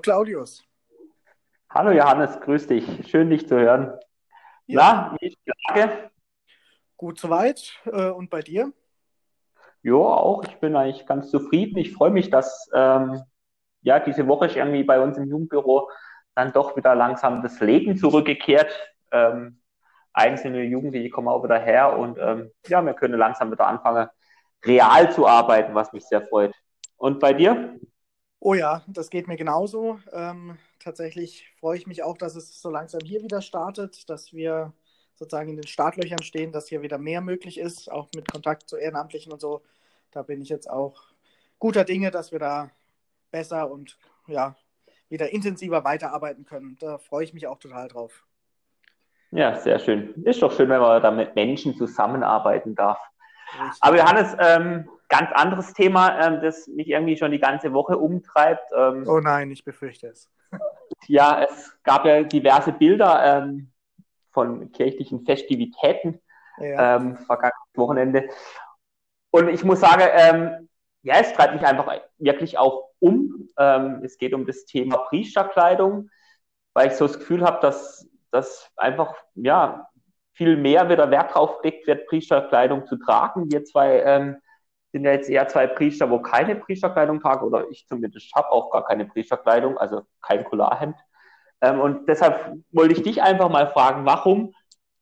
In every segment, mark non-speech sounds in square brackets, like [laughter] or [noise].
Hallo Claudius. Hallo Johannes, grüß dich. Schön, dich zu hören. Ja. Na, wie ist die Lage? Gut soweit. Äh, und bei dir? Ja, auch. Ich bin eigentlich ganz zufrieden. Ich freue mich, dass ähm, ja diese Woche ist irgendwie bei uns im Jugendbüro dann doch wieder langsam das Leben zurückgekehrt. Ähm, einzelne Jugendliche kommen auch wieder her und ähm, ja, wir können langsam wieder anfangen, real zu arbeiten, was mich sehr freut. Und bei dir? Oh ja, das geht mir genauso. Ähm, tatsächlich freue ich mich auch, dass es so langsam hier wieder startet, dass wir sozusagen in den Startlöchern stehen, dass hier wieder mehr möglich ist, auch mit Kontakt zu Ehrenamtlichen und so. Da bin ich jetzt auch guter Dinge, dass wir da besser und ja, wieder intensiver weiterarbeiten können. Da freue ich mich auch total drauf. Ja, sehr schön. Ist doch schön, wenn man da mit Menschen zusammenarbeiten darf. Richtig. Aber Johannes, ähm, ganz anderes Thema, ähm, das mich irgendwie schon die ganze Woche umtreibt. Ähm, oh nein, ich befürchte es. ja, es gab ja diverse Bilder ähm, von kirchlichen Festivitäten ja. ähm, vergangenes Wochenende. Und ich muss sagen, ähm, ja, es treibt mich einfach wirklich auch um. Ähm, es geht um das Thema Priesterkleidung, weil ich so das Gefühl habe, dass das einfach ja viel mehr wieder Wert drauf legt wird, Priesterkleidung zu tragen. Wir zwei ähm, sind ja jetzt eher zwei Priester, wo keine Priesterkleidung tragen, oder ich zumindest habe auch gar keine Priesterkleidung, also kein Kularhemd. Ähm, und deshalb wollte ich dich einfach mal fragen, warum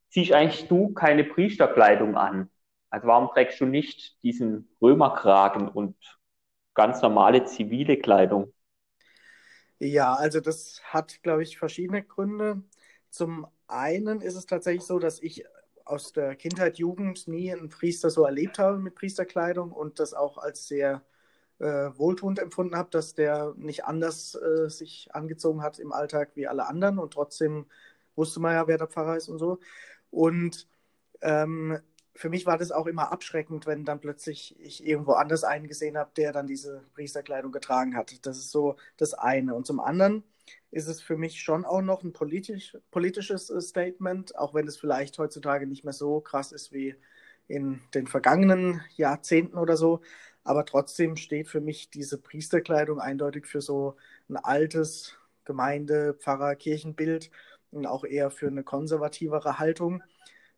ziehst eigentlich du keine Priesterkleidung an? Also warum trägst du nicht diesen Römerkragen und ganz normale zivile Kleidung? Ja, also das hat, glaube ich, verschiedene Gründe. Zum einen ist es tatsächlich so, dass ich aus der Kindheit, Jugend nie einen Priester so erlebt habe mit Priesterkleidung und das auch als sehr äh, wohltuend empfunden habe, dass der nicht anders äh, sich angezogen hat im Alltag wie alle anderen und trotzdem wusste man ja, wer der Pfarrer ist und so. Und ähm, für mich war das auch immer abschreckend, wenn dann plötzlich ich irgendwo anders einen gesehen habe, der dann diese Priesterkleidung getragen hat. Das ist so das eine. Und zum anderen ist es für mich schon auch noch ein politisch, politisches äh, Statement, auch wenn es vielleicht heutzutage nicht mehr so krass ist wie in den vergangenen Jahrzehnten oder so. Aber trotzdem steht für mich diese Priesterkleidung eindeutig für so ein altes Gemeinde-, Pfarrer-, Kirchenbild und auch eher für eine konservativere Haltung.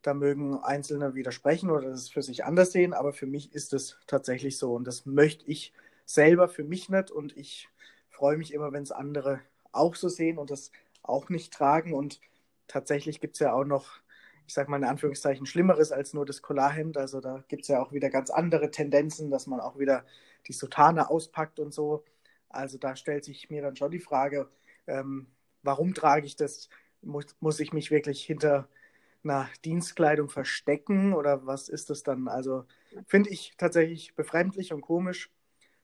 Da mögen Einzelne widersprechen oder das für sich anders sehen, aber für mich ist es tatsächlich so und das möchte ich selber für mich nicht und ich freue mich immer, wenn es andere auch so sehen und das auch nicht tragen. Und tatsächlich gibt es ja auch noch, ich sage mal in Anführungszeichen, Schlimmeres als nur das Collarhemd. Also da gibt es ja auch wieder ganz andere Tendenzen, dass man auch wieder die Sotane auspackt und so. Also da stellt sich mir dann schon die Frage, ähm, warum trage ich das? Muss, muss ich mich wirklich hinter einer Dienstkleidung verstecken oder was ist das dann? Also finde ich tatsächlich befremdlich und komisch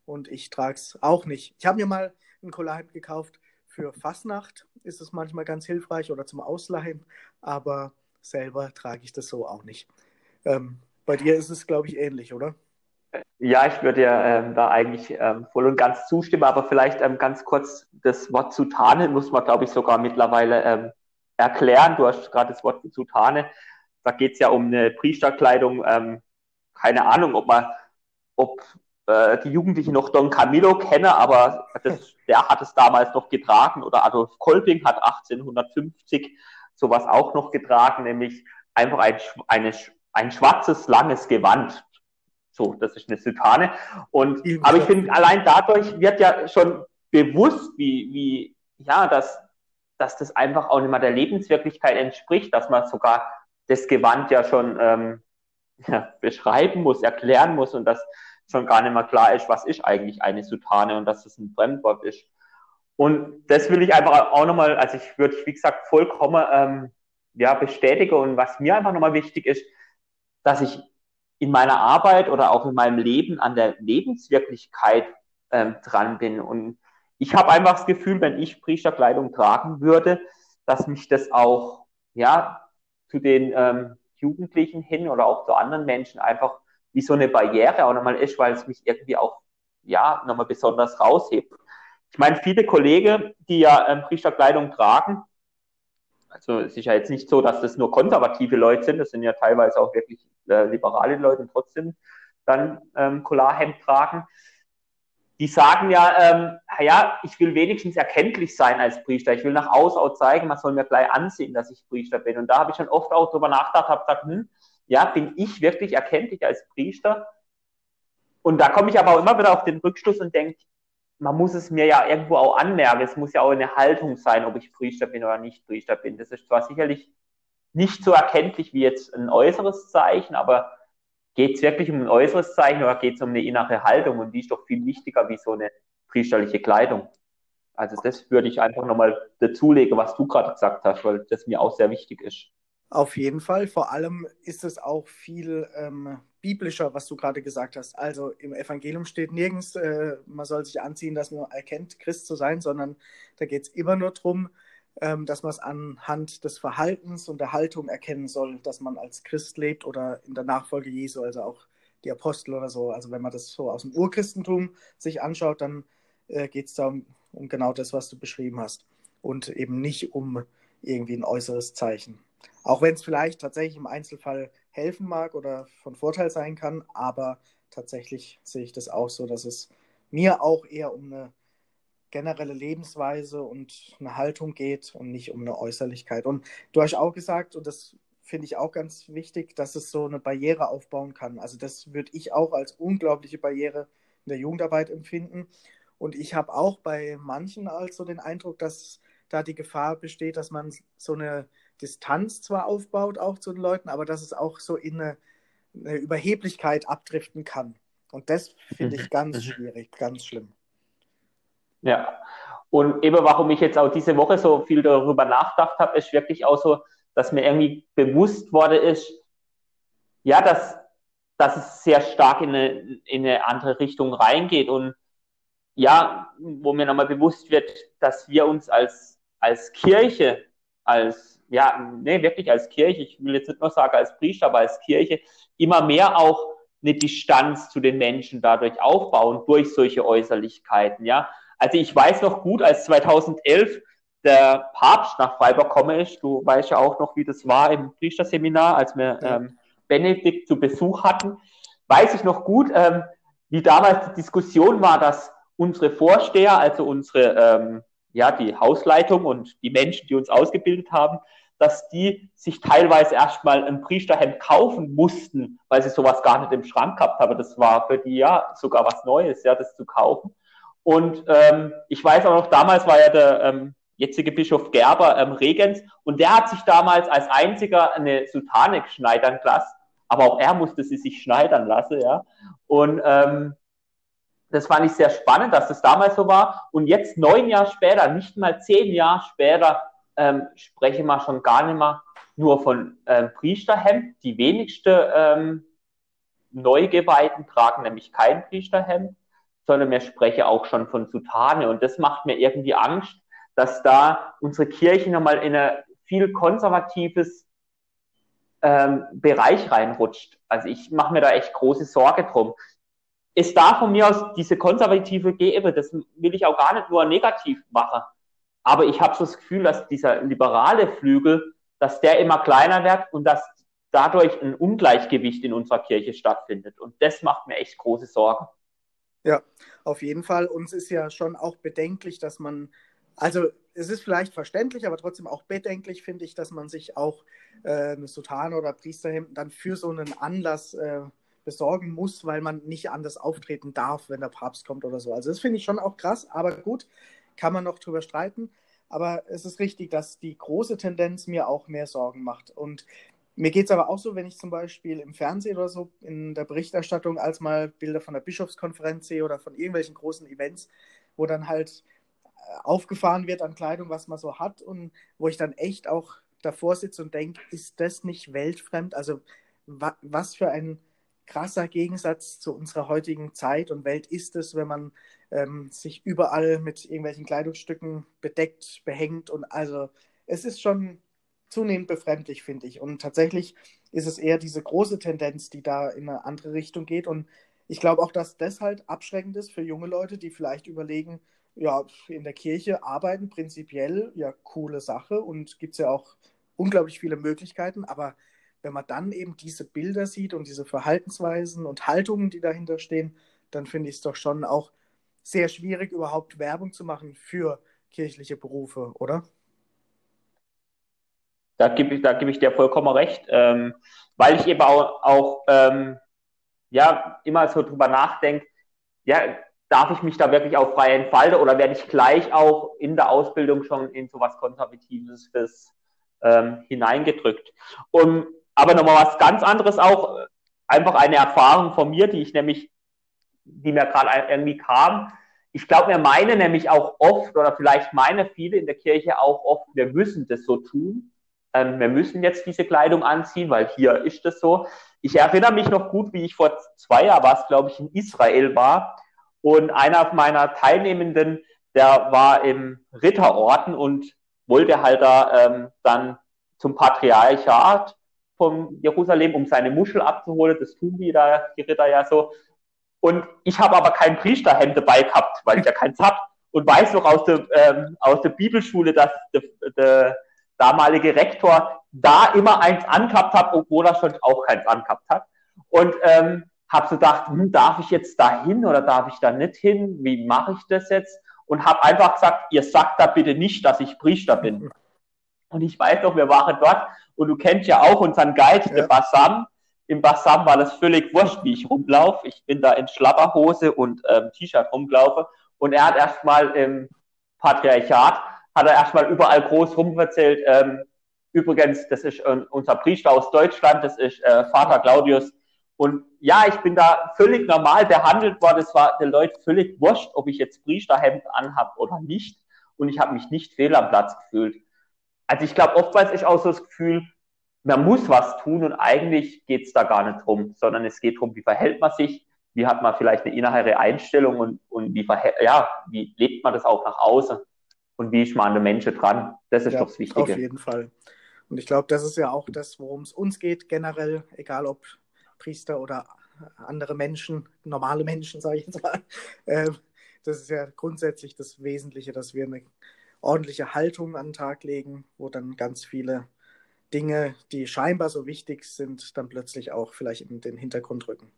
und ich trage es auch nicht. Ich habe mir mal ein Collarhemd gekauft, für Fasnacht ist es manchmal ganz hilfreich oder zum Ausleihen, aber selber trage ich das so auch nicht. Ähm, bei dir ist es, glaube ich, ähnlich, oder? Ja, ich würde dir ähm, da eigentlich ähm, voll und ganz zustimmen, aber vielleicht ähm, ganz kurz das Wort Zutane muss man, glaube ich, sogar mittlerweile ähm, erklären. Du hast gerade das Wort Zutane. Da geht es ja um eine Priesterkleidung. Ähm, keine Ahnung, ob man, ob äh, die Jugendlichen noch Don Camillo kennen, aber das, der hat es damals noch getragen oder Adolf Kolping hat 1850 sowas auch noch getragen, nämlich einfach ein, eine, ein schwarzes, langes Gewand. So, das ist eine Sutane. Und, aber ich finde, allein dadurch wird ja schon bewusst, wie, wie, ja, dass, dass das einfach auch nicht mehr der Lebenswirklichkeit entspricht, dass man sogar das Gewand ja schon ähm, [laughs] ja, beschreiben muss, erklären muss und dass schon gar nicht mehr klar ist, was ist eigentlich eine Sutane und dass das ein Fremdwort ist. Und das will ich einfach auch nochmal, also ich würde, wie gesagt, vollkommen ähm, ja, bestätigen. Und was mir einfach nochmal wichtig ist, dass ich in meiner Arbeit oder auch in meinem Leben an der Lebenswirklichkeit ähm, dran bin. Und ich habe einfach das Gefühl, wenn ich Priesterkleidung tragen würde, dass mich das auch ja zu den ähm, Jugendlichen hin oder auch zu anderen Menschen einfach wie so eine Barriere auch nochmal ist, weil es mich irgendwie auch, ja, nochmal besonders raushebt. Ich meine, viele Kollegen, die ja ähm, Priesterkleidung tragen, also es ist ja jetzt nicht so, dass das nur konservative Leute sind, das sind ja teilweise auch wirklich äh, liberale Leute und trotzdem dann ähm, Collarhemd tragen. die sagen ja, ähm, ja, ich will wenigstens erkenntlich sein als Priester. Ich will nach außen auch zeigen, man soll mir gleich ansehen, dass ich Priester bin. Und da habe ich schon oft auch drüber nachgedacht, habe gesagt, hm, ja, bin ich wirklich erkenntlich als Priester? Und da komme ich aber auch immer wieder auf den Rückschluss und denke, man muss es mir ja irgendwo auch anmerken. Es muss ja auch eine Haltung sein, ob ich Priester bin oder nicht Priester bin. Das ist zwar sicherlich nicht so erkenntlich wie jetzt ein äußeres Zeichen, aber geht es wirklich um ein äußeres Zeichen oder geht es um eine innere Haltung? Und die ist doch viel wichtiger wie so eine priesterliche Kleidung. Also das würde ich einfach nochmal dazulegen, was du gerade gesagt hast, weil das mir auch sehr wichtig ist. Auf jeden Fall. Vor allem ist es auch viel ähm, biblischer, was du gerade gesagt hast. Also im Evangelium steht nirgends, äh, man soll sich anziehen, dass man erkennt, Christ zu sein, sondern da geht es immer nur darum, ähm, dass man es anhand des Verhaltens und der Haltung erkennen soll, dass man als Christ lebt oder in der Nachfolge Jesu, also auch die Apostel oder so. Also wenn man das so aus dem Urchristentum sich anschaut, dann äh, geht es da um, um genau das, was du beschrieben hast. Und eben nicht um irgendwie ein äußeres Zeichen. Auch wenn es vielleicht tatsächlich im Einzelfall helfen mag oder von Vorteil sein kann, aber tatsächlich sehe ich das auch so, dass es mir auch eher um eine generelle Lebensweise und eine Haltung geht und nicht um eine Äußerlichkeit. Und du hast auch gesagt, und das finde ich auch ganz wichtig, dass es so eine Barriere aufbauen kann. Also das würde ich auch als unglaubliche Barriere in der Jugendarbeit empfinden. Und ich habe auch bei manchen also den Eindruck, dass da die Gefahr besteht, dass man so eine Distanz zwar aufbaut, auch zu den Leuten, aber dass es auch so in eine, eine Überheblichkeit abdriften kann. Und das finde ich mhm. ganz schwierig, ganz schlimm. Ja, und eben warum ich jetzt auch diese Woche so viel darüber nachgedacht habe, ist wirklich auch so, dass mir irgendwie bewusst wurde ist, ja, dass, dass es sehr stark in eine, in eine andere Richtung reingeht und ja, wo mir nochmal bewusst wird, dass wir uns als, als Kirche, als, ja, nee, wirklich als Kirche, ich will jetzt nicht nur sagen als Priester, aber als Kirche, immer mehr auch eine Distanz zu den Menschen dadurch aufbauen, durch solche Äußerlichkeiten, ja. Also ich weiß noch gut, als 2011 der Papst nach Freiburg komme ist, du weißt ja auch noch, wie das war im Priesterseminar, als wir ähm, Benedikt zu Besuch hatten, weiß ich noch gut, ähm, wie damals die Diskussion war, dass unsere Vorsteher, also unsere, ähm, ja, die Hausleitung und die Menschen, die uns ausgebildet haben, dass die sich teilweise erstmal ein Priesterhemd kaufen mussten, weil sie sowas gar nicht im Schrank gehabt haben. Das war für die ja sogar was Neues, ja, das zu kaufen. Und ähm, ich weiß auch noch, damals war ja der ähm, jetzige Bischof Gerber ähm, Regens und der hat sich damals als einziger eine Sultane schneidern lassen, aber auch er musste sie sich schneidern lassen, ja. Und ähm, das fand ich sehr spannend, dass das damals so war. Und jetzt neun Jahre später, nicht mal zehn Jahre später, ähm, spreche wir schon gar nicht mehr nur von ähm, Priesterhemd. Die wenigste ähm, Neugeweihten tragen nämlich kein Priesterhemd sondern mir spreche auch schon von Sutane. Und das macht mir irgendwie Angst, dass da unsere Kirche nochmal in ein viel konservatives ähm, Bereich reinrutscht. Also ich mache mir da echt große Sorge drum. Es darf von mir aus diese konservative geben, das will ich auch gar nicht nur negativ machen. Aber ich habe so das Gefühl, dass dieser liberale Flügel, dass der immer kleiner wird und dass dadurch ein Ungleichgewicht in unserer Kirche stattfindet. Und das macht mir echt große Sorgen. Ja, auf jeden Fall. Uns ist ja schon auch bedenklich, dass man, also es ist vielleicht verständlich, aber trotzdem auch bedenklich, finde ich, dass man sich auch äh, eine Sutane oder Priesterhemden dann für so einen Anlass äh, besorgen muss, weil man nicht anders auftreten darf, wenn der Papst kommt oder so. Also das finde ich schon auch krass, aber gut, kann man noch drüber streiten. Aber es ist richtig, dass die große Tendenz mir auch mehr Sorgen macht. Und mir geht es aber auch so, wenn ich zum Beispiel im Fernsehen oder so in der Berichterstattung als mal Bilder von der Bischofskonferenz sehe oder von irgendwelchen großen Events, wo dann halt äh, aufgefahren wird an Kleidung, was man so hat und wo ich dann echt auch davor sitze und denke, ist das nicht weltfremd? Also wa was für ein krasser Gegensatz zu unserer heutigen Zeit und Welt ist es, wenn man ähm, sich überall mit irgendwelchen Kleidungsstücken bedeckt, behängt und also es ist schon zunehmend befremdlich, finde ich. Und tatsächlich ist es eher diese große Tendenz, die da in eine andere Richtung geht. Und ich glaube auch, dass das halt abschreckend ist für junge Leute, die vielleicht überlegen, ja, in der Kirche arbeiten prinzipiell, ja, coole Sache und gibt es ja auch unglaublich viele Möglichkeiten, aber wenn man dann eben diese Bilder sieht und diese Verhaltensweisen und Haltungen, die dahinter stehen, dann finde ich es doch schon auch sehr schwierig, überhaupt Werbung zu machen für kirchliche Berufe, oder? Da gebe ich, da ich dir vollkommen recht, ähm, weil ich eben auch, auch ähm, ja, immer so drüber nachdenke, ja, darf ich mich da wirklich auch frei entfalten oder werde ich gleich auch in der Ausbildung schon in so was Konservatives ähm, hineingedrückt? Und, aber nochmal was ganz anderes auch, einfach eine Erfahrung von mir, die ich nämlich, die mir gerade irgendwie kam. Ich glaube, wir meinen nämlich auch oft, oder vielleicht meinen viele in der Kirche auch oft, wir müssen das so tun. Ähm, wir müssen jetzt diese Kleidung anziehen, weil hier ist das so. Ich erinnere mich noch gut, wie ich vor zwei Jahren war glaube ich, in Israel war. Und einer meiner Teilnehmenden, der war im Ritterorden und wollte halt da ähm, dann zum Patriarchat von Jerusalem, um seine Muschel abzuholen. Das tun die da, die Ritter ja so. Und ich habe aber kein Priesterhemd dabei gehabt, weil ich ja keins hab. Und weiß noch aus der, ähm, aus der Bibelschule, dass der, der damalige Rektor da immer eins angehabt hat, obwohl er schon auch keins angehabt hat. Und ähm, habe so gedacht, hm, darf ich jetzt da hin oder darf ich da nicht hin? Wie mache ich das jetzt? Und habe einfach gesagt, ihr sagt da bitte nicht, dass ich Priester bin. Und ich weiß noch, wir waren dort und du kennst ja auch unseren Guide, ja. der Bassam. Im Bassam war das völlig wurscht, wie ich rumlaufe. Ich bin da in Schlapperhose und ähm, T-Shirt rumgelaufen. Und er hat erstmal im Patriarchat, hat er erstmal überall groß rumverzählt, ähm, übrigens, das ist äh, unser Priester aus Deutschland, das ist äh, Vater Claudius. Und ja, ich bin da völlig normal behandelt worden. Es war den Leuten völlig wurscht, ob ich jetzt Priesterhemd anhab oder nicht. Und ich habe mich nicht fehl am Platz gefühlt. Also ich glaube, oftmals ist auch so das Gefühl, man muss was tun und eigentlich geht es da gar nicht drum, sondern es geht darum, wie verhält man sich, wie hat man vielleicht eine innere Einstellung und, und wie, ja, wie lebt man das auch nach außen und wie ist man an den Menschen dran. Das ist ja, doch das Wichtige. Auf jeden Fall. Und ich glaube, das ist ja auch das, worum es uns geht, generell, egal ob Priester oder andere Menschen, normale Menschen, sage ich jetzt mal. Äh, das ist ja grundsätzlich das Wesentliche, dass wir eine ordentliche Haltung an den Tag legen, wo dann ganz viele Dinge, die scheinbar so wichtig sind, dann plötzlich auch vielleicht in den Hintergrund rücken.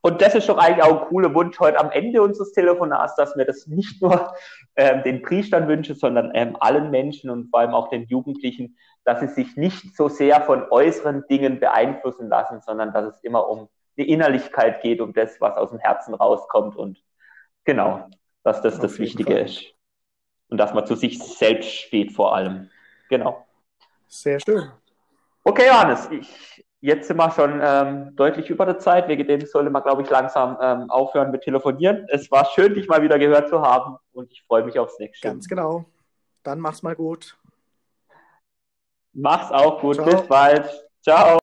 Und das ist doch eigentlich auch ein cooler Wunsch heute am Ende unseres Telefonats, dass wir das nicht nur ähm, den Priestern wünschen, sondern ähm, allen Menschen und vor allem auch den Jugendlichen, dass sie sich nicht so sehr von äußeren Dingen beeinflussen lassen, sondern dass es immer um die Innerlichkeit geht, um das, was aus dem Herzen rauskommt und genau, dass das Auf das Wichtige Fall. ist. Und dass man zu sich selbst steht vor allem. Genau. Sehr schön. Okay, Johannes, ich Jetzt sind wir schon ähm, deutlich über der Zeit. Wegen dem sollte man, glaube ich, langsam ähm, aufhören mit Telefonieren. Es war schön, dich mal wieder gehört zu haben und ich freue mich aufs nächste. Ganz genau. Dann mach's mal gut. Mach's auch gut. Ciao. Bis bald. Ciao.